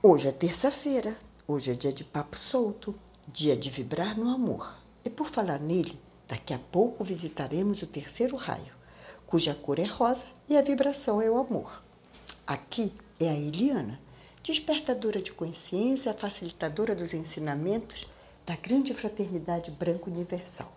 Hoje é terça-feira, hoje é dia de papo solto, dia de vibrar no amor. E por falar nele, daqui a pouco visitaremos o terceiro raio, cuja cor é rosa e a vibração é o amor. Aqui é a Eliana, despertadora de consciência, facilitadora dos ensinamentos da grande fraternidade branca universal.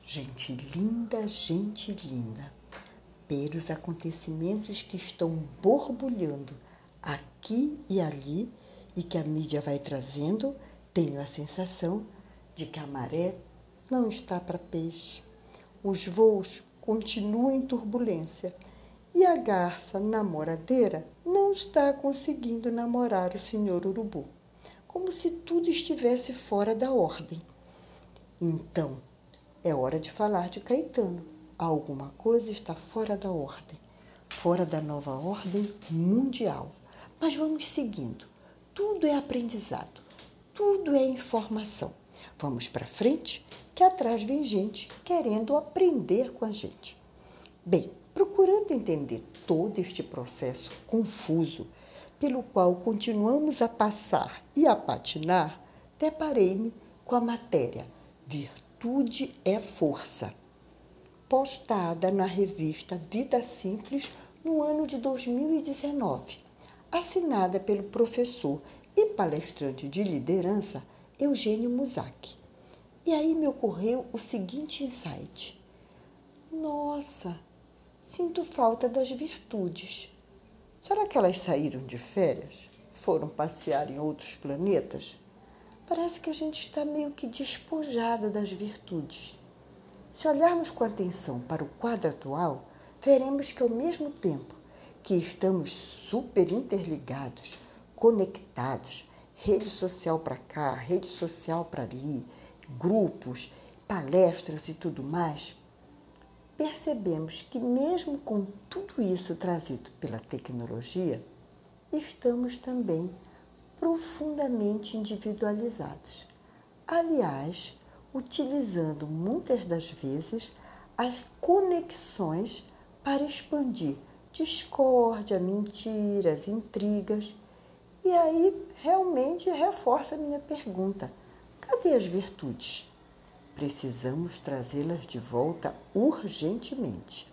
Gente linda, gente linda, pelos acontecimentos que estão borbulhando aqui e ali e que a mídia vai trazendo, tenho a sensação de que a maré não está para peixe. Os voos continuam em turbulência e a garça namoradeira não está conseguindo namorar o senhor urubu, como se tudo estivesse fora da ordem. Então, é hora de falar de Caetano. Alguma coisa está fora da ordem, fora da nova ordem mundial. Mas vamos seguindo. Tudo é aprendizado, tudo é informação. Vamos para frente, que atrás vem gente querendo aprender com a gente. Bem, procurando entender todo este processo confuso pelo qual continuamos a passar e a patinar, deparei-me com a matéria Virtude é Força, postada na revista Vida Simples no ano de 2019 assinada pelo professor e palestrante de liderança Eugênio Musac. E aí me ocorreu o seguinte insight: Nossa, sinto falta das virtudes. Será que elas saíram de férias? Foram passear em outros planetas? Parece que a gente está meio que despojada das virtudes. Se olharmos com atenção para o quadro atual, veremos que ao mesmo tempo que estamos super interligados, conectados, rede social para cá, rede social para ali, grupos, palestras e tudo mais, percebemos que mesmo com tudo isso trazido pela tecnologia, estamos também profundamente individualizados. Aliás, utilizando muitas das vezes as conexões para expandir discórdia, mentiras, intrigas. E aí realmente reforça a minha pergunta: cadê as virtudes? Precisamos trazê-las de volta urgentemente.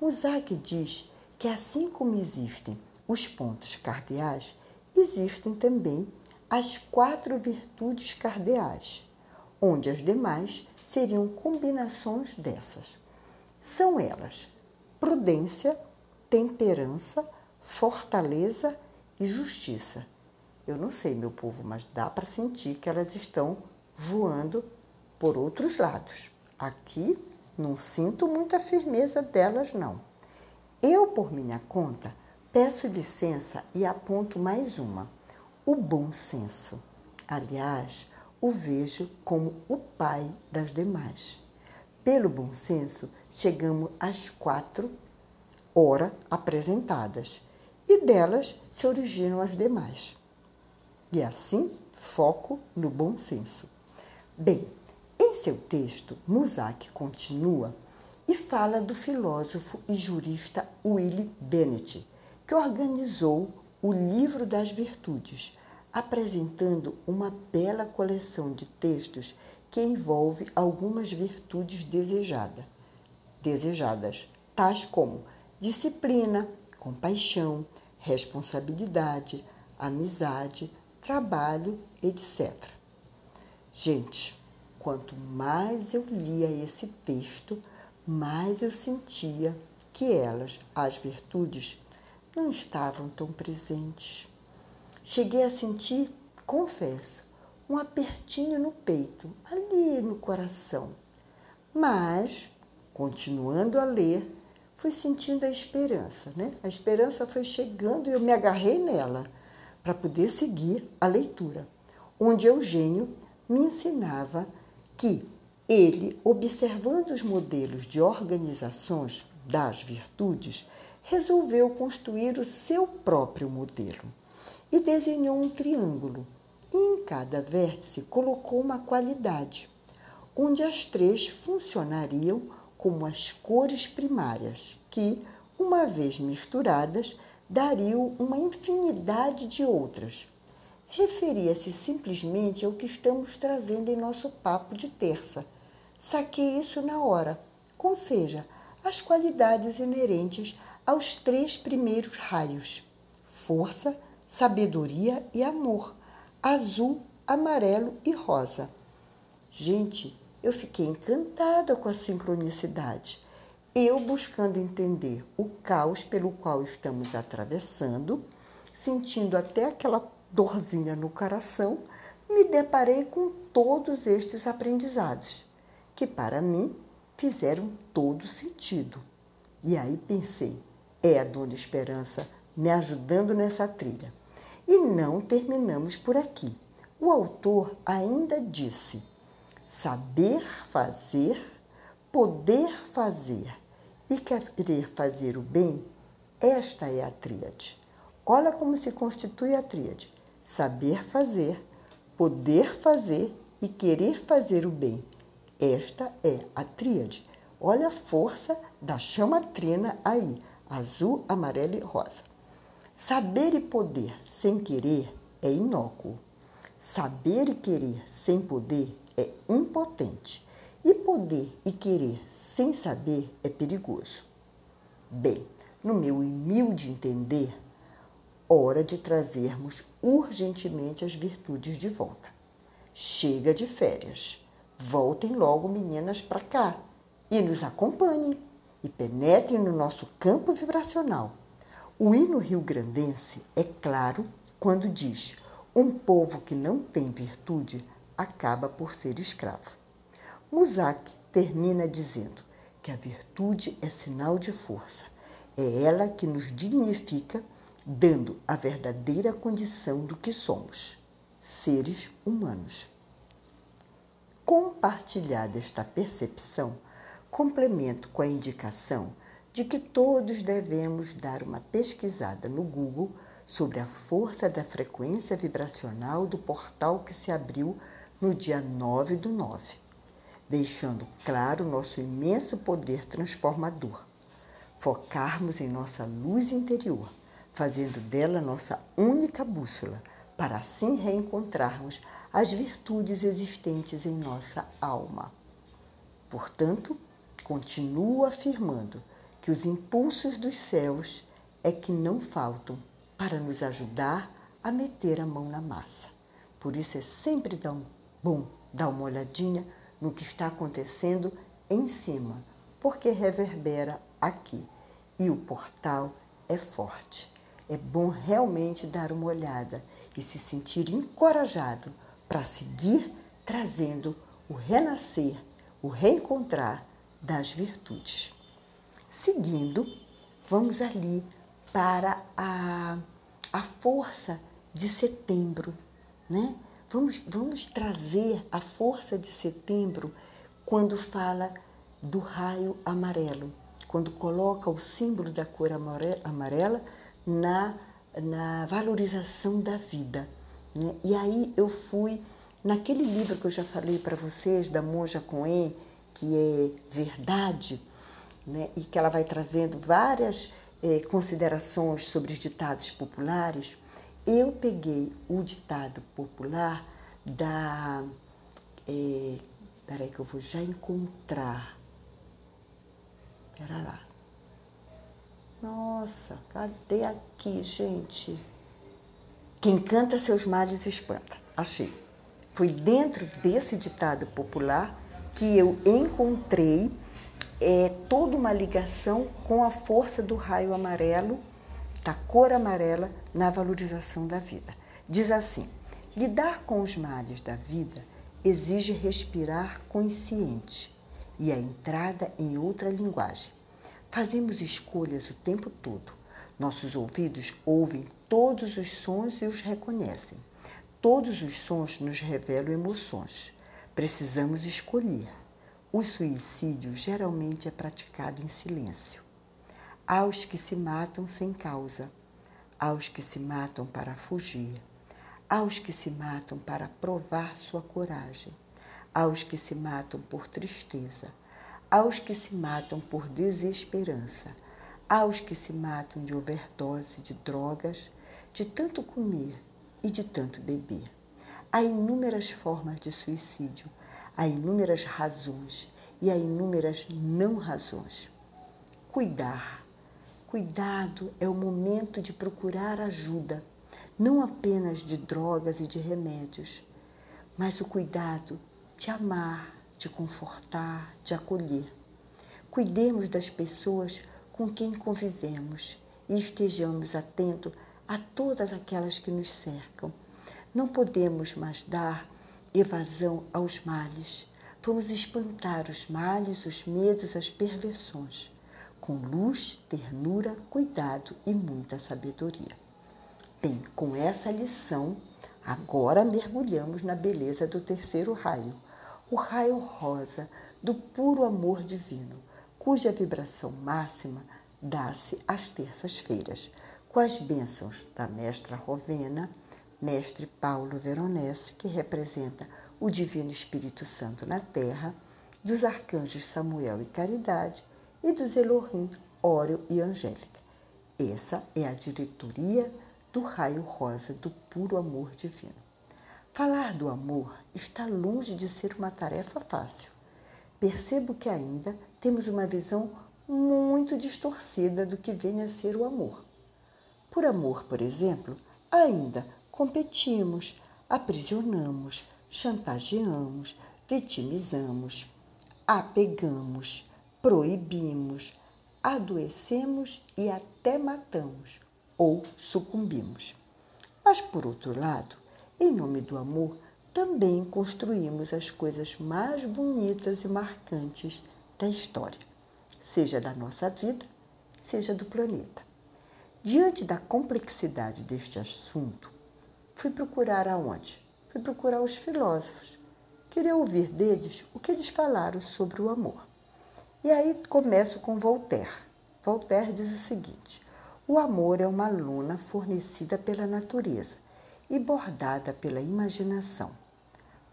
Muzak diz que assim como existem os pontos cardeais, existem também as quatro virtudes cardeais, onde as demais seriam combinações dessas. São elas prudência, temperança, fortaleza e justiça. Eu não sei, meu povo, mas dá para sentir que elas estão voando por outros lados. Aqui não sinto muita firmeza delas, não. Eu, por minha conta, peço licença e aponto mais uma: o bom senso. Aliás, o vejo como o pai das demais. Pelo bom senso, chegamos às quatro ora apresentadas, e delas se originam as demais. E assim, foco no bom senso. Bem, em seu texto, Musac continua e fala do filósofo e jurista Willie Bennett, que organizou o Livro das Virtudes, apresentando uma bela coleção de textos que envolve algumas virtudes desejada, desejadas, tais como disciplina, compaixão, responsabilidade, amizade, trabalho, etc. Gente, quanto mais eu lia esse texto, mais eu sentia que elas, as virtudes, não estavam tão presentes. Cheguei a sentir, confesso, um apertinho no peito, ali no coração. Mas, continuando a ler, fui sentindo a esperança, né? A esperança foi chegando e eu me agarrei nela para poder seguir a leitura, onde Eugênio me ensinava que ele, observando os modelos de organizações das virtudes, resolveu construir o seu próprio modelo e desenhou um triângulo. E em cada vértice colocou uma qualidade, onde as três funcionariam como as cores primárias, que uma vez misturadas, dariam uma infinidade de outras. Referia-se simplesmente ao que estamos trazendo em nosso papo de terça. Saquei isso na hora, ou seja, as qualidades inerentes aos três primeiros raios: força, sabedoria e amor, azul, amarelo e rosa. Gente, eu fiquei encantada com a sincronicidade. Eu buscando entender o caos pelo qual estamos atravessando, sentindo até aquela dorzinha no coração, me deparei com todos estes aprendizados, que para mim fizeram todo sentido. E aí pensei, é a Dona Esperança me ajudando nessa trilha. E não terminamos por aqui. O autor ainda disse: saber fazer, poder fazer e querer fazer o bem, esta é a tríade. Olha como se constitui a tríade: saber fazer, poder fazer e querer fazer o bem. Esta é a tríade. Olha a força da chama trina aí, azul, amarelo e rosa. Saber e poder sem querer é inócuo. Saber e querer sem poder é impotente. E poder e querer sem saber é perigoso. Bem, no meu humilde entender, hora de trazermos urgentemente as virtudes de volta. Chega de férias. Voltem logo, meninas, para cá e nos acompanhem e penetrem no nosso campo vibracional. O hino rio-grandense é claro quando diz: um povo que não tem virtude acaba por ser escravo. Musak termina dizendo que a virtude é sinal de força. É ela que nos dignifica, dando a verdadeira condição do que somos, seres humanos. Compartilhada esta percepção, complemento com a indicação de que todos devemos dar uma pesquisada no Google sobre a força da frequência vibracional do portal que se abriu no dia 9 do 9, deixando claro nosso imenso poder transformador. Focarmos em nossa luz interior, fazendo dela nossa única bússola, para assim reencontrarmos as virtudes existentes em nossa alma. Portanto, continuo afirmando que os impulsos dos céus é que não faltam para nos ajudar a meter a mão na massa. Por isso é sempre dar um Bom, dá uma olhadinha no que está acontecendo em cima, porque reverbera aqui. E o portal é forte. É bom realmente dar uma olhada e se sentir encorajado para seguir trazendo o renascer, o reencontrar das virtudes. Seguindo, vamos ali para a, a força de setembro, né? Vamos, vamos trazer a força de setembro quando fala do raio amarelo, quando coloca o símbolo da cor amarela na, na valorização da vida. Né? E aí eu fui naquele livro que eu já falei para vocês, da Monja Coen, que é Verdade, né? e que ela vai trazendo várias eh, considerações sobre os ditados populares. Eu peguei o ditado popular da. É, peraí, que eu vou já encontrar. Pera lá. Nossa, cadê aqui, gente? Quem canta seus males espanta. Achei. Foi dentro desse ditado popular que eu encontrei é, toda uma ligação com a força do raio amarelo da cor amarela na valorização da vida. Diz assim: lidar com os males da vida exige respirar consciente e a entrada em outra linguagem. Fazemos escolhas o tempo todo. Nossos ouvidos ouvem todos os sons e os reconhecem. Todos os sons nos revelam emoções. Precisamos escolher. O suicídio geralmente é praticado em silêncio aos que se matam sem causa, aos que se matam para fugir, aos que se matam para provar sua coragem, aos que se matam por tristeza, aos que se matam por desesperança, Há os que se matam de overdose de drogas, de tanto comer e de tanto beber. Há inúmeras formas de suicídio, há inúmeras razões e há inúmeras não razões. Cuidar. Cuidado é o momento de procurar ajuda, não apenas de drogas e de remédios, mas o cuidado de amar, de confortar, de acolher. Cuidemos das pessoas com quem convivemos e estejamos atentos a todas aquelas que nos cercam. Não podemos mais dar evasão aos males. Vamos espantar os males, os medos, as perversões, com luz, ternura, cuidado e muita sabedoria. Bem, com essa lição, agora mergulhamos na beleza do terceiro raio, o raio rosa do puro amor divino, cuja vibração máxima dá-se às terças-feiras, com as bênçãos da mestra Rovena, mestre Paulo Veronese, que representa o Divino Espírito Santo na Terra, dos arcanjos Samuel e Caridade e dos Elohim, Óreo e Angélica. Essa é a diretoria do raio rosa do puro amor divino. Falar do amor está longe de ser uma tarefa fácil. Percebo que ainda temos uma visão muito distorcida do que vem a ser o amor. Por amor, por exemplo, ainda competimos, aprisionamos, chantageamos, vitimizamos, apegamos, proibimos, adoecemos e até matamos ou sucumbimos. Mas, por outro lado, em nome do amor, também construímos as coisas mais bonitas e marcantes da história, seja da nossa vida, seja do planeta. Diante da complexidade deste assunto, fui procurar aonde? Fui procurar os filósofos. Queria ouvir deles o que eles falaram sobre o amor. E aí começo com Voltaire. Voltaire diz o seguinte: o amor é uma luna fornecida pela natureza e bordada pela imaginação.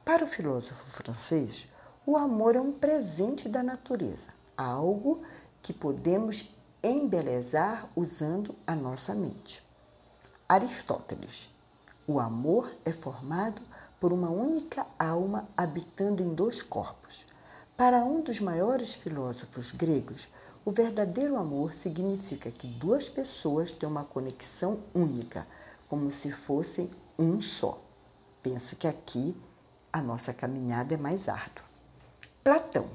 Para o filósofo francês, o amor é um presente da natureza, algo que podemos embelezar usando a nossa mente. Aristóteles. O amor é formado por uma única alma habitando em dois corpos. Para um dos maiores filósofos gregos, o verdadeiro amor significa que duas pessoas têm uma conexão única, como se fossem um só. Penso que aqui a nossa caminhada é mais árdua. Platão.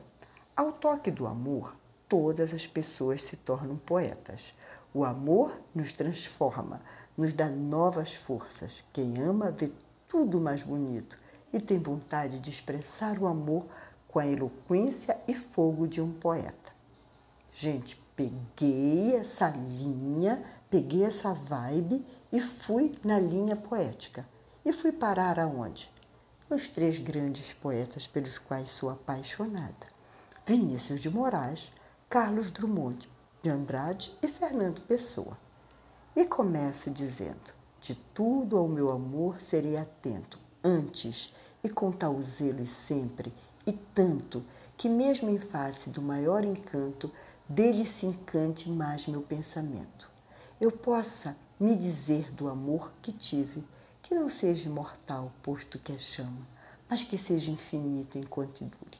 Ao toque do amor, todas as pessoas se tornam poetas. O amor nos transforma, nos dá novas forças. Quem ama vê tudo mais bonito e tem vontade de expressar o amor com a eloquência e fogo de um poeta. Gente, peguei essa linha, peguei essa vibe e fui na linha poética. E fui parar aonde? Nos três grandes poetas pelos quais sou apaixonada: Vinícius de Moraes, Carlos Drummond de Andrade e Fernando Pessoa. E começo dizendo: De tudo ao meu amor serei atento, antes e com tal zelo e sempre, e tanto que, mesmo em face do maior encanto, dele se encante mais meu pensamento. Eu possa me dizer do amor que tive, que não seja imortal, posto que é chama, mas que seja infinito enquanto dure.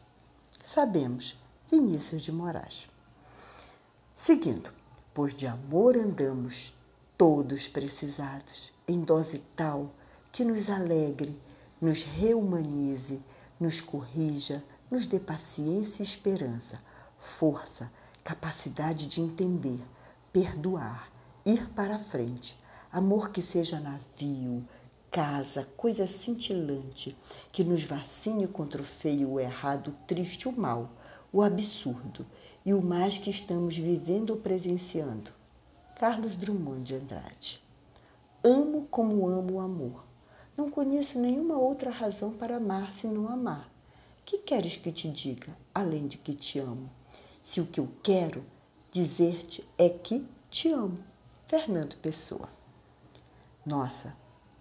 Sabemos, Vinícius de Moraes. Seguindo, pois de amor andamos todos precisados, em dose tal que nos alegre, nos reumanize, nos corrija, nos dê paciência e esperança, força, capacidade de entender, perdoar, ir para a frente, amor que seja navio, casa, coisa cintilante, que nos vacine contra o feio, o errado, o triste, o mal, o absurdo e o mais que estamos vivendo ou presenciando. Carlos Drummond de Andrade. Amo como amo o amor. Não conheço nenhuma outra razão para amar se não amar. Que queres que te diga, além de que te amo? Se o que eu quero dizer-te é que te amo. Fernando Pessoa. Nossa,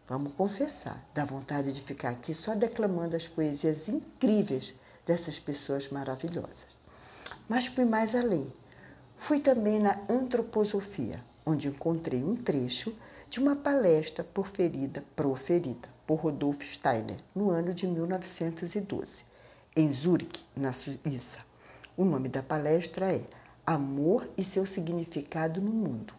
vamos confessar, dá vontade de ficar aqui só declamando as poesias incríveis dessas pessoas maravilhosas. Mas fui mais além. Fui também na antroposofia, onde encontrei um trecho de uma palestra proferida, proferida por Rodolfo Steiner no ano de 1912, em Zurique, na Suíça. O nome da palestra é Amor e seu significado no mundo,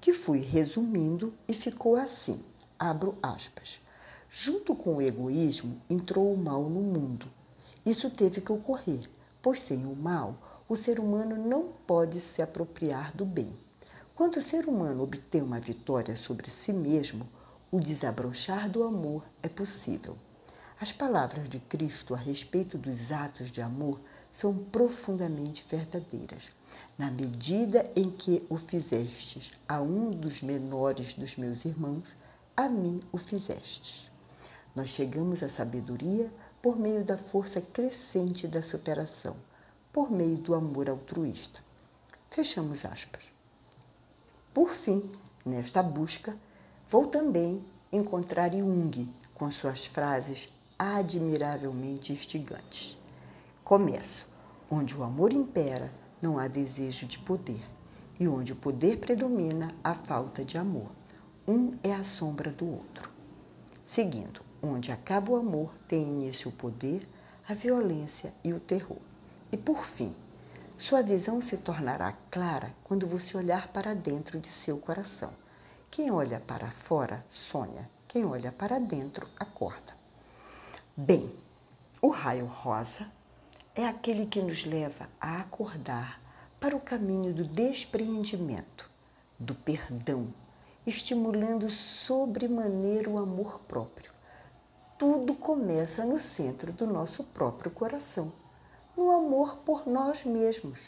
que fui resumindo e ficou assim: abro aspas. Junto com o egoísmo entrou o mal no mundo. Isso teve que ocorrer, pois sem o mal, o ser humano não pode se apropriar do bem. Quando o ser humano obtém uma vitória sobre si mesmo, o desabrochar do amor é possível. As palavras de Cristo a respeito dos atos de amor são profundamente verdadeiras. Na medida em que o fizestes a um dos menores dos meus irmãos, a mim o fizestes. Nós chegamos à sabedoria por meio da força crescente da superação por meio do amor altruísta. Fechamos aspas. Por fim, nesta busca, vou também encontrar Jung com suas frases admiravelmente instigantes. Começo. Onde o amor impera, não há desejo de poder, e onde o poder predomina, a falta de amor. Um é a sombra do outro. Seguindo, onde acaba o amor, tem início o poder, a violência e o terror. E por fim, sua visão se tornará clara quando você olhar para dentro de seu coração. Quem olha para fora sonha, quem olha para dentro acorda. Bem, o raio rosa é aquele que nos leva a acordar para o caminho do despreendimento, do perdão, estimulando sobremaneira o amor próprio. Tudo começa no centro do nosso próprio coração no amor por nós mesmos.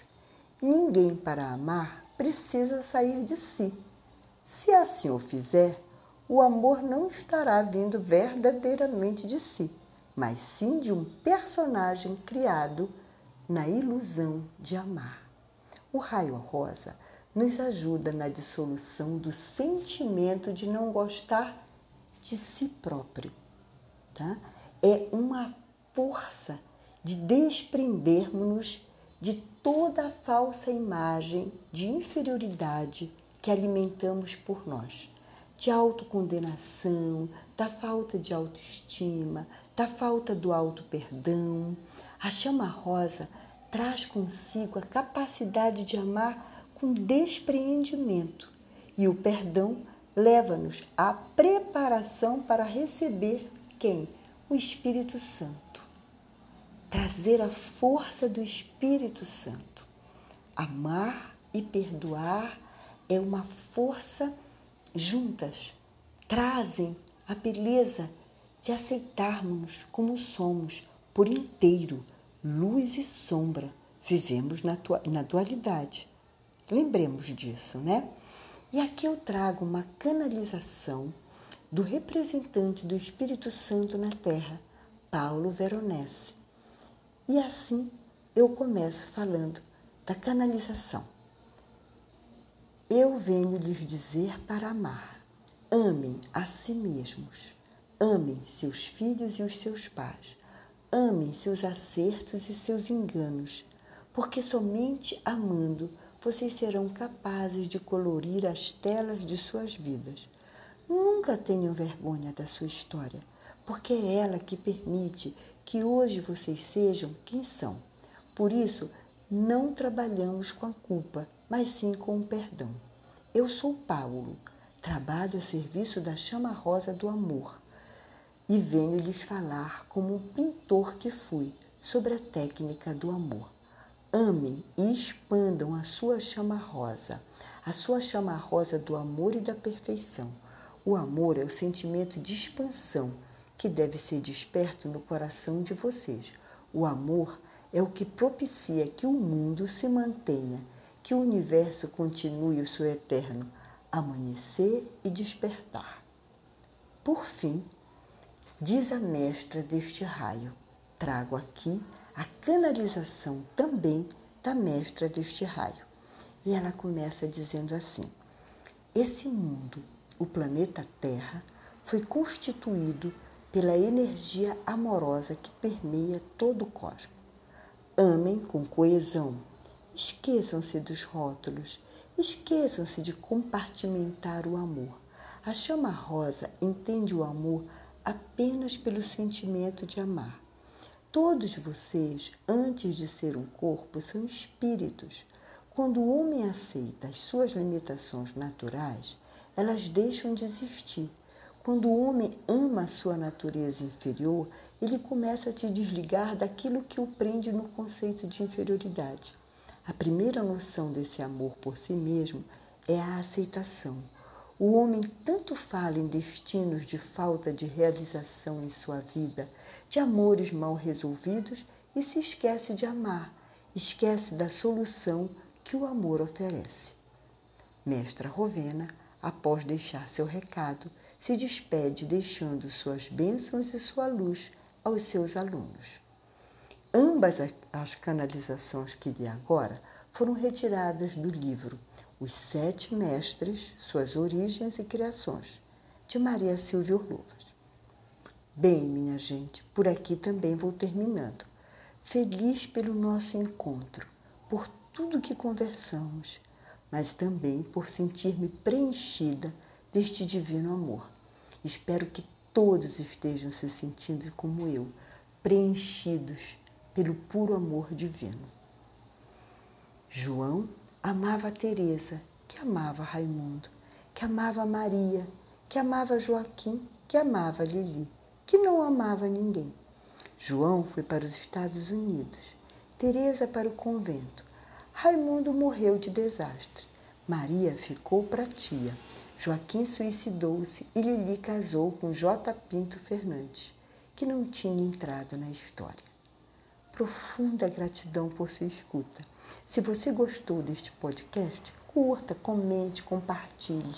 Ninguém para amar precisa sair de si. Se assim o fizer, o amor não estará vindo verdadeiramente de si, mas sim de um personagem criado na ilusão de amar. O raio rosa nos ajuda na dissolução do sentimento de não gostar de si próprio. Tá? É uma força de desprendermos-nos de toda a falsa imagem de inferioridade que alimentamos por nós, de autocondenação, da falta de autoestima, da falta do auto-perdão. A chama rosa traz consigo a capacidade de amar com despreendimento e o perdão leva-nos à preparação para receber quem? O Espírito Santo trazer a força do Espírito Santo. Amar e perdoar é uma força juntas, trazem a beleza de aceitarmos como somos por inteiro, luz e sombra. Vivemos na, na dualidade. Lembremos disso, né? E aqui eu trago uma canalização do representante do Espírito Santo na Terra, Paulo Veronese. E assim eu começo falando da canalização. Eu venho lhes dizer para amar. Amem a si mesmos. Amem seus filhos e os seus pais. Amem seus acertos e seus enganos, porque somente amando vocês serão capazes de colorir as telas de suas vidas. Nunca tenham vergonha da sua história porque é ela que permite que hoje vocês sejam quem são. Por isso, não trabalhamos com a culpa, mas sim com o perdão. Eu sou Paulo, trabalho a serviço da chama rosa do amor e venho lhes falar como um pintor que fui sobre a técnica do amor. Amem e expandam a sua chama rosa, a sua chama rosa do amor e da perfeição. O amor é o sentimento de expansão que deve ser desperto no coração de vocês. O amor é o que propicia que o mundo se mantenha, que o universo continue o seu eterno amanhecer e despertar. Por fim, diz a mestra deste raio, trago aqui a canalização também da mestra deste raio. E ela começa dizendo assim: Esse mundo, o planeta Terra, foi constituído pela energia amorosa que permeia todo o cosmos. Amem com coesão, Esqueçam-se dos rótulos, esqueçam-se de compartimentar o amor. A chama rosa entende o amor apenas pelo sentimento de amar. Todos vocês, antes de ser um corpo, são espíritos. Quando o homem aceita as suas limitações naturais, elas deixam de existir. Quando o homem ama a sua natureza inferior, ele começa a se desligar daquilo que o prende no conceito de inferioridade. A primeira noção desse amor por si mesmo é a aceitação. O homem tanto fala em destinos de falta de realização em sua vida, de amores mal resolvidos e se esquece de amar, esquece da solução que o amor oferece. Mestra Rovena, após deixar seu recado, se despede deixando suas bênçãos e sua luz aos seus alunos. Ambas as canalizações que li agora foram retiradas do livro Os Sete Mestres, Suas Origens e Criações, de Maria Silvia Urluvas. Bem, minha gente, por aqui também vou terminando. Feliz pelo nosso encontro, por tudo que conversamos, mas também por sentir-me preenchida deste divino amor. Espero que todos estejam se sentindo como eu, preenchidos pelo puro amor divino. João amava Teresa, que amava Raimundo, que amava Maria, que amava Joaquim, que amava Lili, que não amava ninguém. João foi para os Estados Unidos, Teresa para o convento. Raimundo morreu de desastre. Maria ficou para tia. Joaquim suicidou-se e Lili casou com J. Pinto Fernandes, que não tinha entrado na história. Profunda gratidão por sua escuta. Se você gostou deste podcast, curta, comente, compartilhe.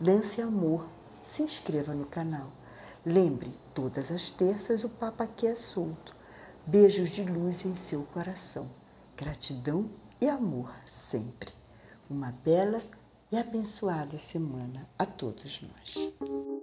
Lance amor, se inscreva no canal. Lembre, todas as terças o Papa aqui é solto. Beijos de luz em seu coração. Gratidão e amor sempre. Uma bela e abençoada semana a todos nós.